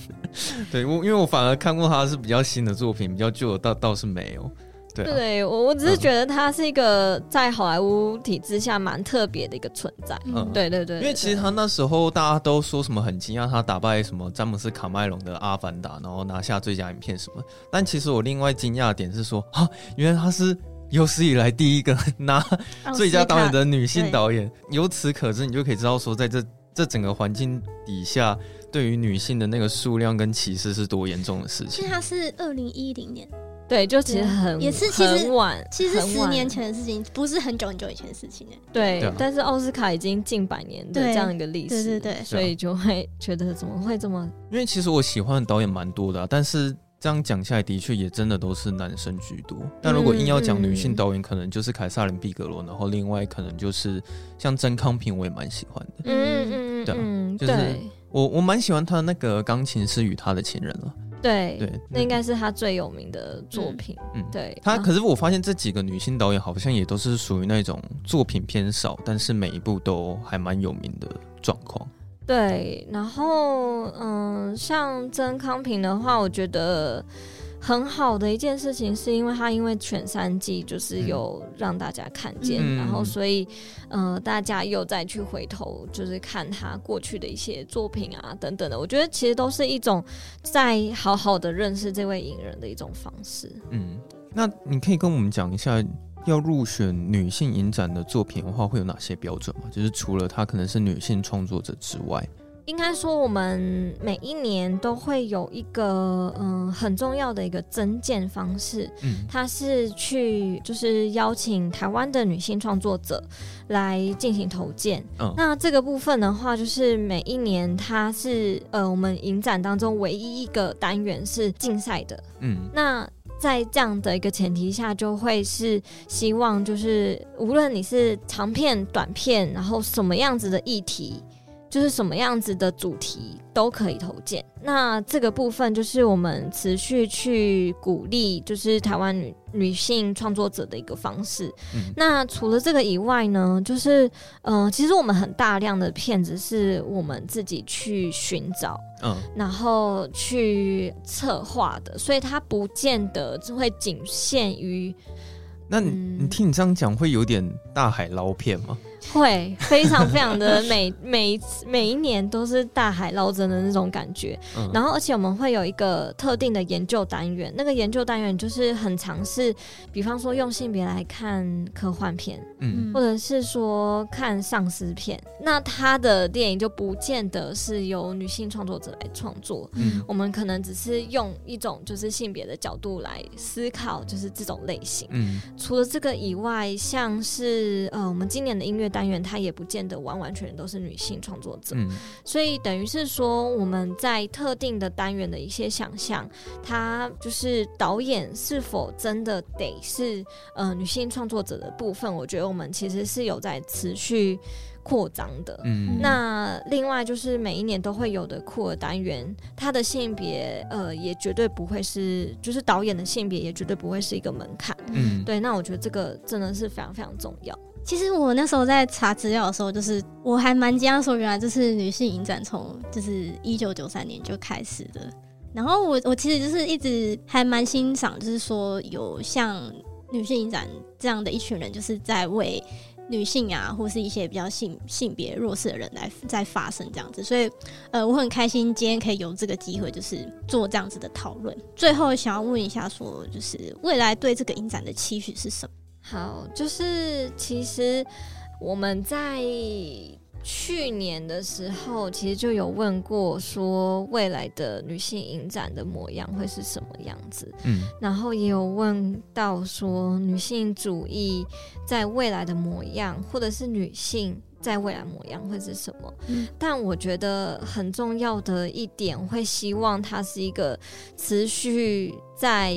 C: 对，我因为我反而看过他是比较新的作品，比较旧的倒倒是没有。对、啊，
A: 对我我只是觉得他是一个在好莱坞体制下蛮特别的一个存在。嗯，对对对，对，
C: 因为其实他那时候大家都说什么很惊讶，他打败什么詹姆斯卡麦隆的《阿凡达》，然后拿下最佳影片什么。但其实我另外惊讶的点是说，啊，原来他是有史以来第一个拿最佳导演的女性导演。由此可知，你就可以知道说，在这这整个环境底下，对于女性的那个数量跟歧视是多严重的事情。
B: 其实他是二零一零年。
A: 对，就其实很
B: 也是其实
A: 很晚，
B: 其实十年前的事情，不是很久很久以前的事情哎。
A: 对，但是奥斯卡已经近百年的这样一个历史，
B: 对对对，
A: 所以就会觉得怎么会这么？
C: 因为其实我喜欢的导演蛮多的、啊，但是这样讲下来，的确也真的都是男生居多。但如果硬要讲女性导演，可能就是凯撒琳·毕格罗，然后另外可能就是像曾康平，我也蛮喜欢的。
A: 嗯嗯嗯，嗯，
C: 对，就是我我蛮喜欢他那个《钢琴师与他的情人》了。
A: 对对，那应该是他最有名的作品。嗯，对。
C: 他可是我发现这几个女性导演好像也都是属于那种作品偏少，但是每一部都还蛮有名的状况。
A: 对，然后嗯，像曾康平的话，我觉得。很好的一件事情，是因为他因为全三季就是有让大家看见，嗯、然后所以呃大家又再去回头就是看他过去的一些作品啊等等的，我觉得其实都是一种在好好的认识这位影人的一种方式。
C: 嗯，那你可以跟我们讲一下，要入选女性影展的作品的话，会有哪些标准吗？就是除了她可能是女性创作者之外。
A: 应该说，我们每一年都会有一个嗯很重要的一个增建方式，嗯，它是去就是邀请台湾的女性创作者来进行投建。嗯，那这个部分的话，就是每一年它是呃我们影展当中唯一一个单元是竞赛的。嗯，那在这样的一个前提下，就会是希望就是无论你是长片、短片，然后什么样子的议题。就是什么样子的主题都可以投件，那这个部分就是我们持续去鼓励，就是台湾女女性创作者的一个方式。嗯。那除了这个以外呢，就是嗯、呃，其实我们很大量的片子是我们自己去寻找，嗯，然后去策划的，所以它不见得就会仅限于。
C: 那你，嗯、你听你这样讲，会有点大海捞片吗？
A: 会非常非常的每每每一年都是大海捞针的那种感觉，嗯，然后而且我们会有一个特定的研究单元，那个研究单元就是很尝试，比方说用性别来看科幻片，嗯，或者是说看丧尸片，那他的电影就不见得是由女性创作者来创作，嗯，我们可能只是用一种就是性别的角度来思考，就是这种类型，嗯，除了这个以外，像是呃我们今年的音乐。单元它也不见得完完全全都是女性创作者，嗯，所以等于是说我们在特定的单元的一些想象，它就是导演是否真的得是呃女性创作者的部分，我觉得我们其实是有在持续扩张的。嗯，那另外就是每一年都会有的酷儿单元，它的性别呃也绝对不会是，就是导演的性别也绝对不会是一个门槛。嗯，对，那我觉得这个真的是非常非常重要。
B: 其实我那时候在查资料的时候，就是我还蛮惊讶说，原来就是女性影展从就是一九九三年就开始的。然后我我其实就是一直还蛮欣赏，就是说有像女性影展这样的一群人，就是在为女性啊，或是一些比较性性别弱势的人来在发声这样子。所以呃，我很开心今天可以有这个机会，就是做这样子的讨论。最后想要问一下，说就是未来对这个影展的期许是什么？
A: 好，就是其实我们在去年的时候，其实就有问过，说未来的女性影展的模样会是什么样子。嗯，然后也有问到说女性主义在未来的模样，或者是女性在未来模样会是什么？嗯，但我觉得很重要的一点，会希望它是一个持续在。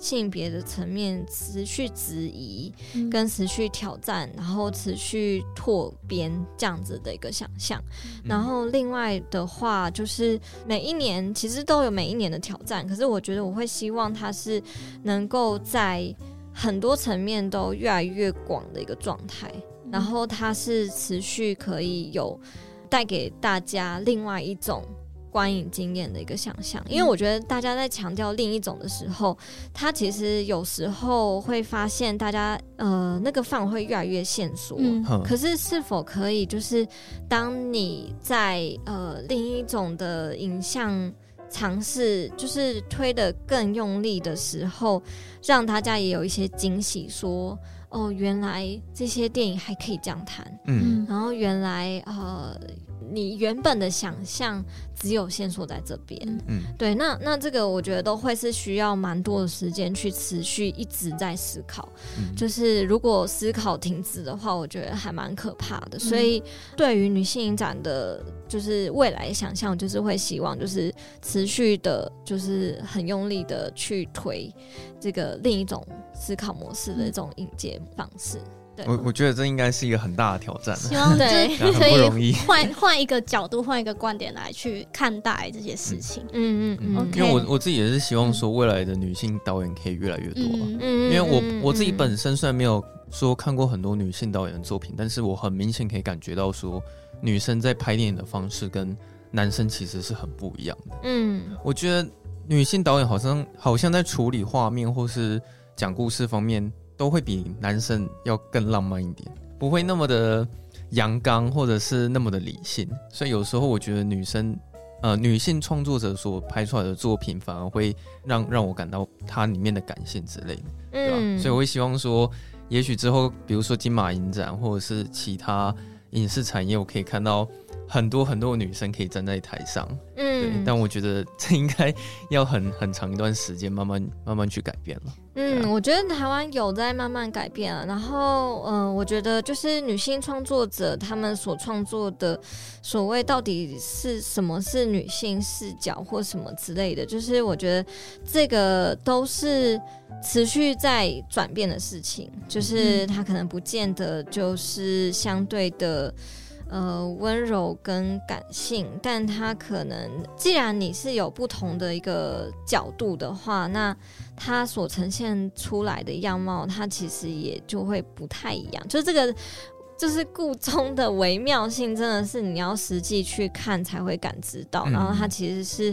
A: 性别的层面持续质疑，跟持续挑战，然后持续拓边这样子的一个想象。然后另外的话，就是每一年其实都有每一年的挑战，可是我觉得我会希望它是能够在很多层面都越来越广的一个状态，然后它是持续可以有带给大家另外一种。观影经验的一个想象，因为我觉得大家在强调另一种的时候，他其实有时候会发现大家呃那个范围会越来越限缩。嗯，可是是否可以就是当你在呃另一种的影像尝试就是推得更用力的时候，让大家也有一些惊喜，说哦，原来这些电影还可以这样谈。嗯，然后原来呃。你原本的想象只有线索在这边，嗯，对，那那这个我觉得都会是需要蛮多的时间去持续一直在思考，嗯，就是如果思考停止的话，我觉得还蛮可怕的。所以对于女性影展的，就是未来想象，就是会希望就是持续的，就是很用力的去推这个另一种思考模式的一种引介方式。
C: 我我觉得这应该是一个很大的挑战，
B: 希望对 可 以换换一个角度，换一个观点来去看待这些事情。
A: 嗯嗯嗯。
C: 因为我我自己也是希望说，未来的女性导演可以越来越多。嗯嗯。因为我我自己本身虽然没有说看过很多女性导演的作品，但是我很明显可以感觉到说，女生在拍电影的方式跟男生其实是很不一样的。嗯。我觉得女性导演好像好像在处理画面或是讲故事方面。都会比男生要更浪漫一点，不会那么的阳刚，或者是那么的理性。所以有时候我觉得女生，呃，女性创作者所拍出来的作品，反而会让让我感到它里面的感性之类的，对吧？嗯。所以我会希望说，也许之后，比如说金马影展，或者是其他影视产业，我可以看到。很多很多女生可以站在台上，嗯，对，但我觉得这应该要很 很长一段时间，慢慢慢慢去改变了。
A: 嗯，我觉得台湾有在慢慢改变啊。然后，嗯、呃，我觉得就是女性创作者他们所创作的所谓到底是什么是女性视角或什么之类的，就是我觉得这个都是持续在转变的事情，就是它可能不见得就是相对的。呃，温柔跟感性，但它可能，既然你是有不同的一个角度的话，那它所呈现出来的样貌，它其实也就会不太一样。就这个，就是故中的微妙性，真的是你要实际去看才会感知到。嗯、然后它其实是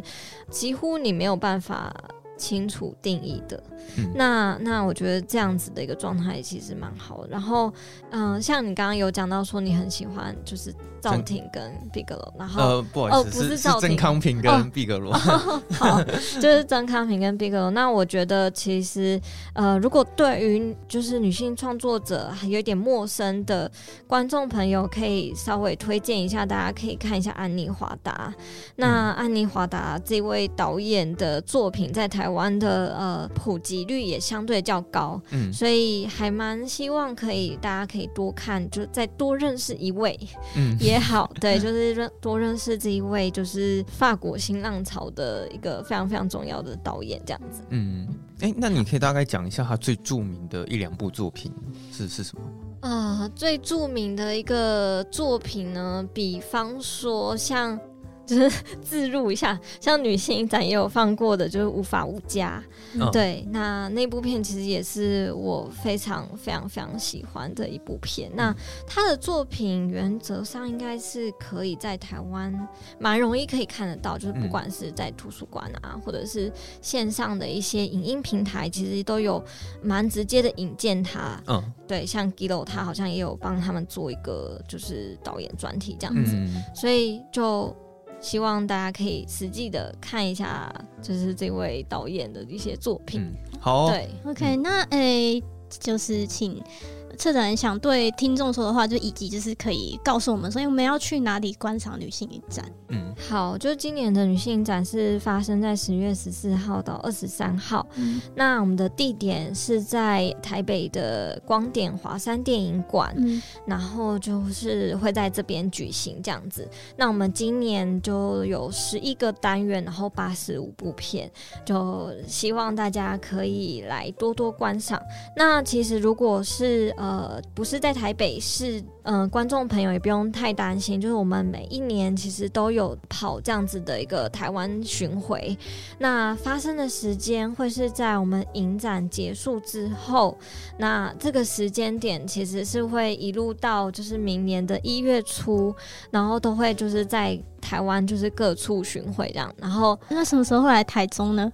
A: 几乎你没有办法清楚定义的。嗯、那那我觉得这样子的一个状态其实蛮好的。然后，嗯、呃，像你刚刚有讲到说你很喜欢就是赵婷跟毕格罗，然后
C: 呃不好意思，哦不是赵曾康平跟毕格罗，
A: 哦，好，就是曾康平跟毕格罗。那我觉得其实呃，如果对于就是女性创作者还有点陌生的观众朋友，可以稍微推荐一下，大家可以看一下安妮华达。那安妮华达这位导演的作品在台湾的呃普及。率也相对较高，嗯，所以还蛮希望可以大家可以多看，就再多认识一位，嗯，也好，对，就是认多认识这一位，就是法国新浪潮的一个非常非常重要的导演，这样子，
C: 嗯，哎、欸，那你可以大概讲一下他最著名的一两部作品是是什么？
A: 啊、呃，最著名的一个作品呢，比方说像。就是自入一下，像女性影展也有放过的，就是无法无家。嗯、对，那那部片其实也是我非常非常非常喜欢的一部片。嗯、那他的作品原则上应该是可以在台湾蛮容易可以看得到，就是不管是在图书馆啊，嗯、或者是线上的一些影音平台，其实都有蛮直接的引荐他。嗯，对，像 Gillo 他好像也有帮他们做一个就是导演专题这样子，嗯、所以就。希望大家可以实际的看一下，就是这位导演的一些作品。嗯、
C: 好、哦，
A: 对
B: ，OK，那诶、欸，就是请。策展人想对听众说的话，就以及就是可以告诉我们，所以我们要去哪里观赏女性影展？
A: 嗯，好，就今年的女性影展是发生在十月十四号到二十三号。嗯，那我们的地点是在台北的光点华山电影馆，嗯，然后就是会在这边举行这样子。那我们今年就有十一个单元，然后八十五部片，就希望大家可以来多多观赏。那其实如果是呃。呃，不是在台北是，嗯、呃，观众朋友也不用太担心，就是我们每一年其实都有跑这样子的一个台湾巡回，那发生的时间会是在我们影展结束之后，那这个时间点其实是会一路到就是明年的一月初，然后都会就是在。台湾就是各处巡回这样。然后
B: 那什么时候会来台中呢？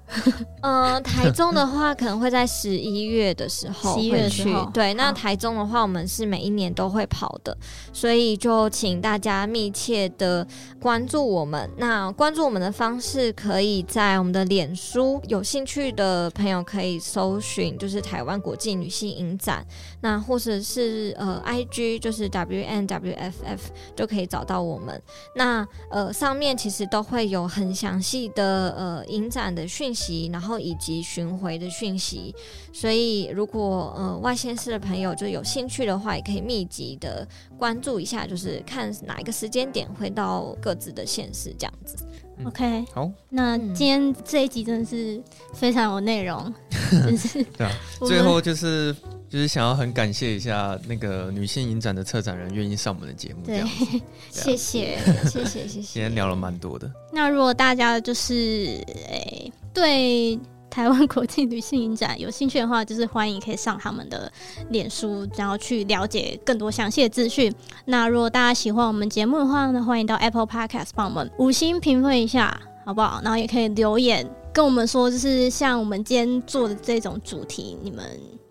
A: 嗯、呃，台中的话可能会在十一月的时候会去。对，那台中的话，我们是每一年都会跑的，所以就请大家密切的关注我们。那关注我们的方式，可以在我们的脸书，有兴趣的朋友可以搜寻，就是台湾国际女性影展，那或者是呃，IG 就是 WNWFF 就可以找到我们。那呃，上面其实都会有很详细的呃影展的讯息，然后以及巡回的讯息。所以如果呃外县市的朋友就有兴趣的话，也可以密集的关注一下，就是看哪一个时间点会到各自的县市这样子。
B: 嗯、OK，
C: 好，
B: 那今天这一集真的是非常有内容，真是
C: 对啊。最后就是就是想要很感谢一下那个女性影展的策展人愿意上我们的节目。
B: 对，谢谢，谢谢，谢谢。
C: 今天聊了蛮多的。
B: 那如果大家就是诶、欸、对。台湾国际女性影展 有兴趣的话，就是欢迎可以上他们的脸书，然后去了解更多详细的资讯。那如果大家喜欢我们节目的话呢，欢迎到 Apple Podcast 帮我们五星评分一下，好不好？然后也可以留言跟我们说，就是像我们今天做的这种主题，你们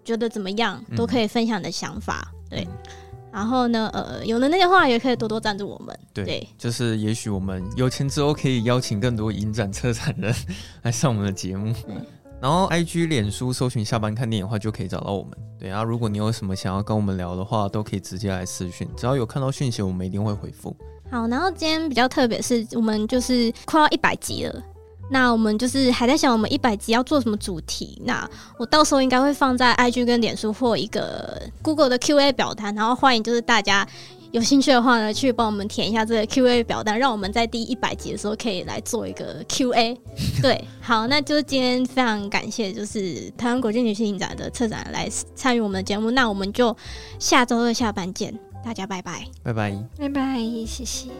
B: 觉得怎么样？都可以分享的想法。对，然后呢，呃，有的那些话也可以多多赞助我们。对，对
C: 就是也许我们有钱之后可以邀请更多影展策展人来上我们的节目。嗯然后，IG、脸书搜寻“下班看电影”的话，就可以找到我们。对啊，如果你有什么想要跟我们聊的话，都可以直接来私讯，只要有看到讯息，我们一定会回复。
B: 好，然后今天比较特别是，我们就是快要一百集了，那我们就是还在想我们一百集要做什么主题。那我到时候应该会放在 IG 跟脸书或一个 Google 的 QA 表单，然后欢迎就是大家。有兴趣的话呢，去帮我们填一下这个 Q&A 表单，让我们在第一百集的时候可以来做一个 Q&A。对，好，那就是今天非常感谢，就是台湾国际女性影展的策展来参与我们的节目。那我们就下周二下班见，大家拜拜，
C: 拜拜，
A: 拜拜，谢谢。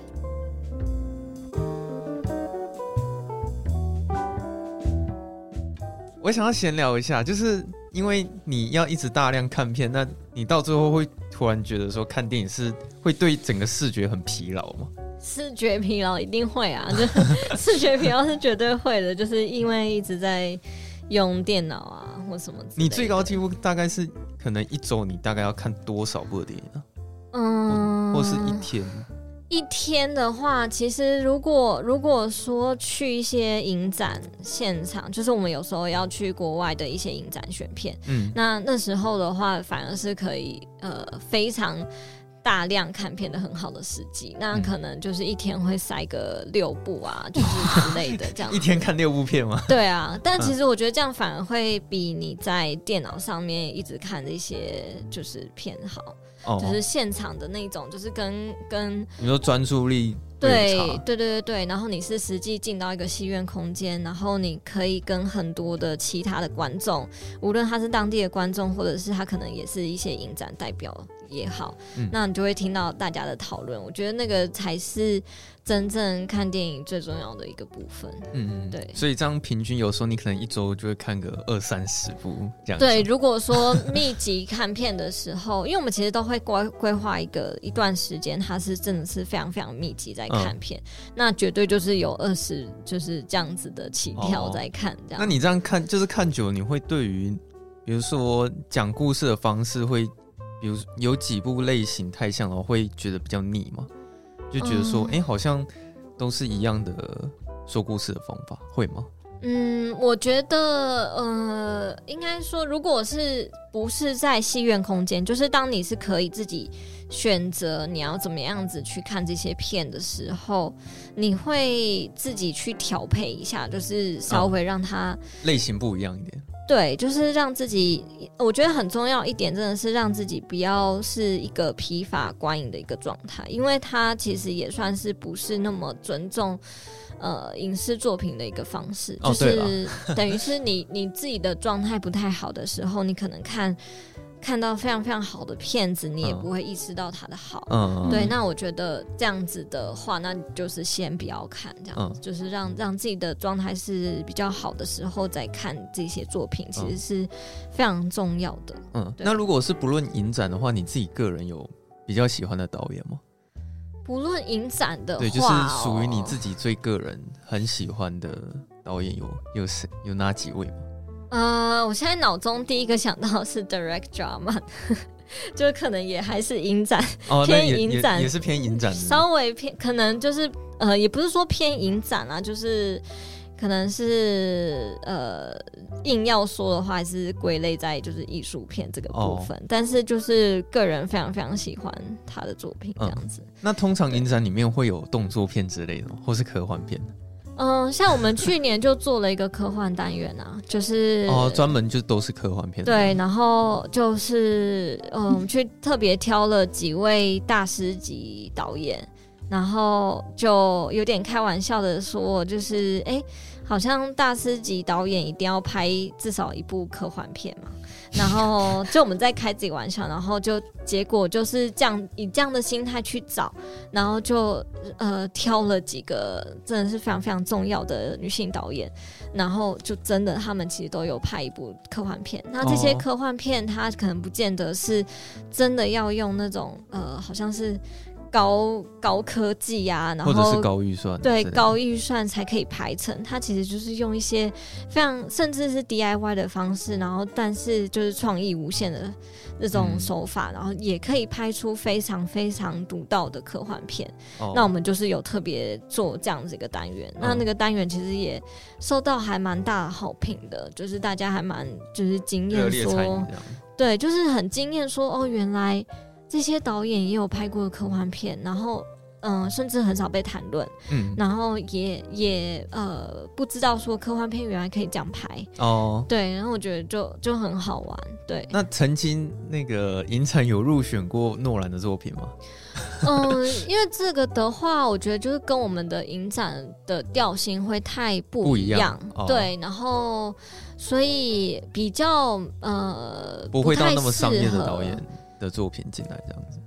C: 我想要闲聊一下，就是因为你要一直大量看片，那你到最后会。突然觉得说看电影是会对整个视觉很疲劳吗？
A: 视觉疲劳一定会啊，就 视觉疲劳是绝对会的，就是因为一直在用电脑啊或什么。
C: 你最高纪录大概是可能一周你大概要看多少部电影啊？
A: 嗯，
C: 或是一天？
A: 一天的话，其实如果如果说去一些影展现场，就是我们有时候要去国外的一些影展选片，嗯，那那时候的话，反而是可以呃非常大量看片的很好的时机。那可能就是一天会塞个六部啊，就是之类的这样。
C: 一天看六部片吗？
A: 对啊，但其实我觉得这样反而会比你在电脑上面一直看这些就是片好。哦，就是现场的那种，就是跟跟
C: 你说专注力
A: 对对对对对，然后你是实际进到一个戏院空间，然后你可以跟很多的其他的观众，无论他是当地的观众，或者是他可能也是一些影展代表也好，嗯，那你就会听到大家的讨论。我觉得那个才是。真正看电影最重要的一个部分，嗯，对，
C: 所以这样平均有时候你可能一周就会看个二三十部这样。
A: 对，如果说密集看片的时候，因为我们其实都会规规划一个一段时间，它是真的是非常非常密集在看片，嗯、那绝对就是有二十就是这样子的起跳在看这样。
C: 那你这样看就是看久了，你会对于比如说讲故事的方式会，比如有几部类型太像了，会觉得比较腻吗？就觉得说，哎、嗯欸，好像都是一样的说故事的方法，会吗？
A: 嗯，我觉得，呃，应该说，如果是不是在戏院空间，就是当你是可以自己选择你要怎么样子去看这些片的时候，你会自己去调配一下，就是稍微让它、
C: 嗯、类型不一样一点。
A: 对，就是让自己，我觉得很重要一点，真的是让自己不要是一个疲乏观影的一个状态，因为它其实也算是不是那么尊重呃影视作品的一个方式，
C: 哦、
A: 就是 等于是你你自己的状态不太好的时候，你可能看。看到非常非常好的片子，你也不会意识到它的好。嗯，对。那我觉得这样子的话，那你就是先不要看，这样子、嗯、就是让让自己的状态是比较好的时候再看这些作品，其实是非常重要的。
C: 嗯，那如果是不论影展的话，你自己个人有比较喜欢的导演吗？
A: 不论影展的话，
C: 对，就是属于你自己最个人很喜欢的导演有有谁有哪几位吗？
A: 呃，我现在脑中第一个想到是 Derek Jarman，就可能也还是影展，
C: 哦、
A: 偏影展
C: 也，也是偏影展，
A: 稍微偏可能就是呃，也不是说偏影展啊，就是。可能是呃，硬要说的话，还是归类在就是艺术片这个部分。哦、但是就是个人非常非常喜欢他的作品这样子。
C: 嗯、那通常影展里面会有动作片之类的，或是科幻片？
A: 嗯，像我们去年就做了一个科幻单元啊，就是
C: 哦，专门就都是科幻片。
A: 对，然后就是嗯，去特别挑了几位大师级导演，然后就有点开玩笑的说，就是哎。欸好像大师级导演一定要拍至少一部科幻片嘛，然后就我们在开自己玩笑，然后就结果就是这样以这样的心态去找，然后就呃挑了几个真的是非常非常重要的女性导演，然后就真的他们其实都有拍一部科幻片。那这些科幻片它可能不见得是真的要用那种呃好像是。高高科技啊，然后
C: 或者是高预算，
A: 对高预算才可以排成。它其实就是用一些非常甚至是 DIY 的方式，然后但是就是创意无限的那种手法，嗯、然后也可以拍出非常非常独到的科幻片。哦、那我们就是有特别做这样子一个单元，嗯、那那个单元其实也受到还蛮大的好评的，就是大家还蛮就是惊艳说，对，就是很惊艳说哦，原来。这些导演也有拍过科幻片，然后嗯、呃，甚至很少被谈论，嗯，然后也也呃不知道说科幻片原来可以这样拍哦，对，然后我觉得就就很好玩，对。
C: 那曾经那个影展有入选过诺兰的作品吗？
A: 嗯、呃，因为这个的话，我觉得就是跟我们的影展的调性会太不一样，一样哦、对，然后所以比较呃
C: 不会到那么商业的导演。的作品进来这样子，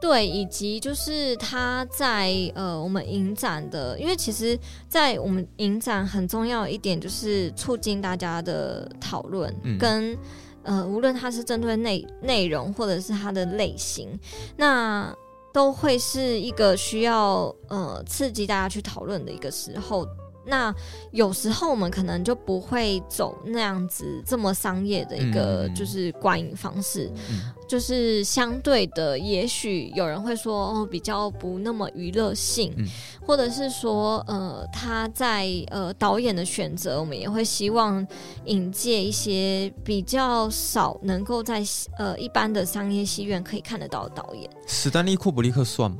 A: 对，以及就是他在呃我们影展的，因为其实，在我们影展很重要一点就是促进大家的讨论，嗯、跟呃无论它是针对内内容或者是它的类型，那都会是一个需要呃刺激大家去讨论的一个时候。那有时候我们可能就不会走那样子这么商业的一个就是观影方式，嗯、就是相对的，也许有人会说哦比较不那么娱乐性，嗯、或者是说呃他在呃导演的选择，我们也会希望引介一些比较少能够在呃一般的商业戏院可以看得到的导演。
C: 史丹利库布里克算吗？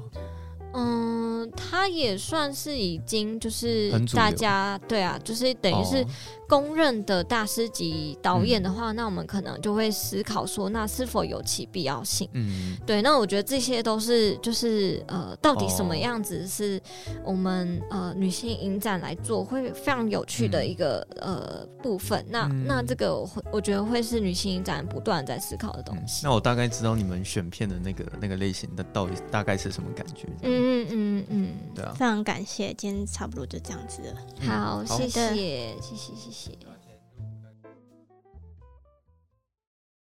A: 嗯，他也算是已经就是大家对啊，就是等于是公认的大师级导演的话，哦、那我们可能就会思考说，那是否有其必要性？嗯，对。那我觉得这些都是就是呃，到底什么样子是我们呃女性影展来做会非常有趣的一个、嗯、呃部分。那、嗯、那这个我会我觉得会是女性影展不断在思考的东西、嗯。
C: 那我大概知道你们选片的那个那个类型的到底大概是什么感觉？嗯。
A: 嗯嗯嗯嗯，
B: 对啊，非常感谢，今天差不多就这样子了。
A: 好，谢谢，谢谢，谢谢。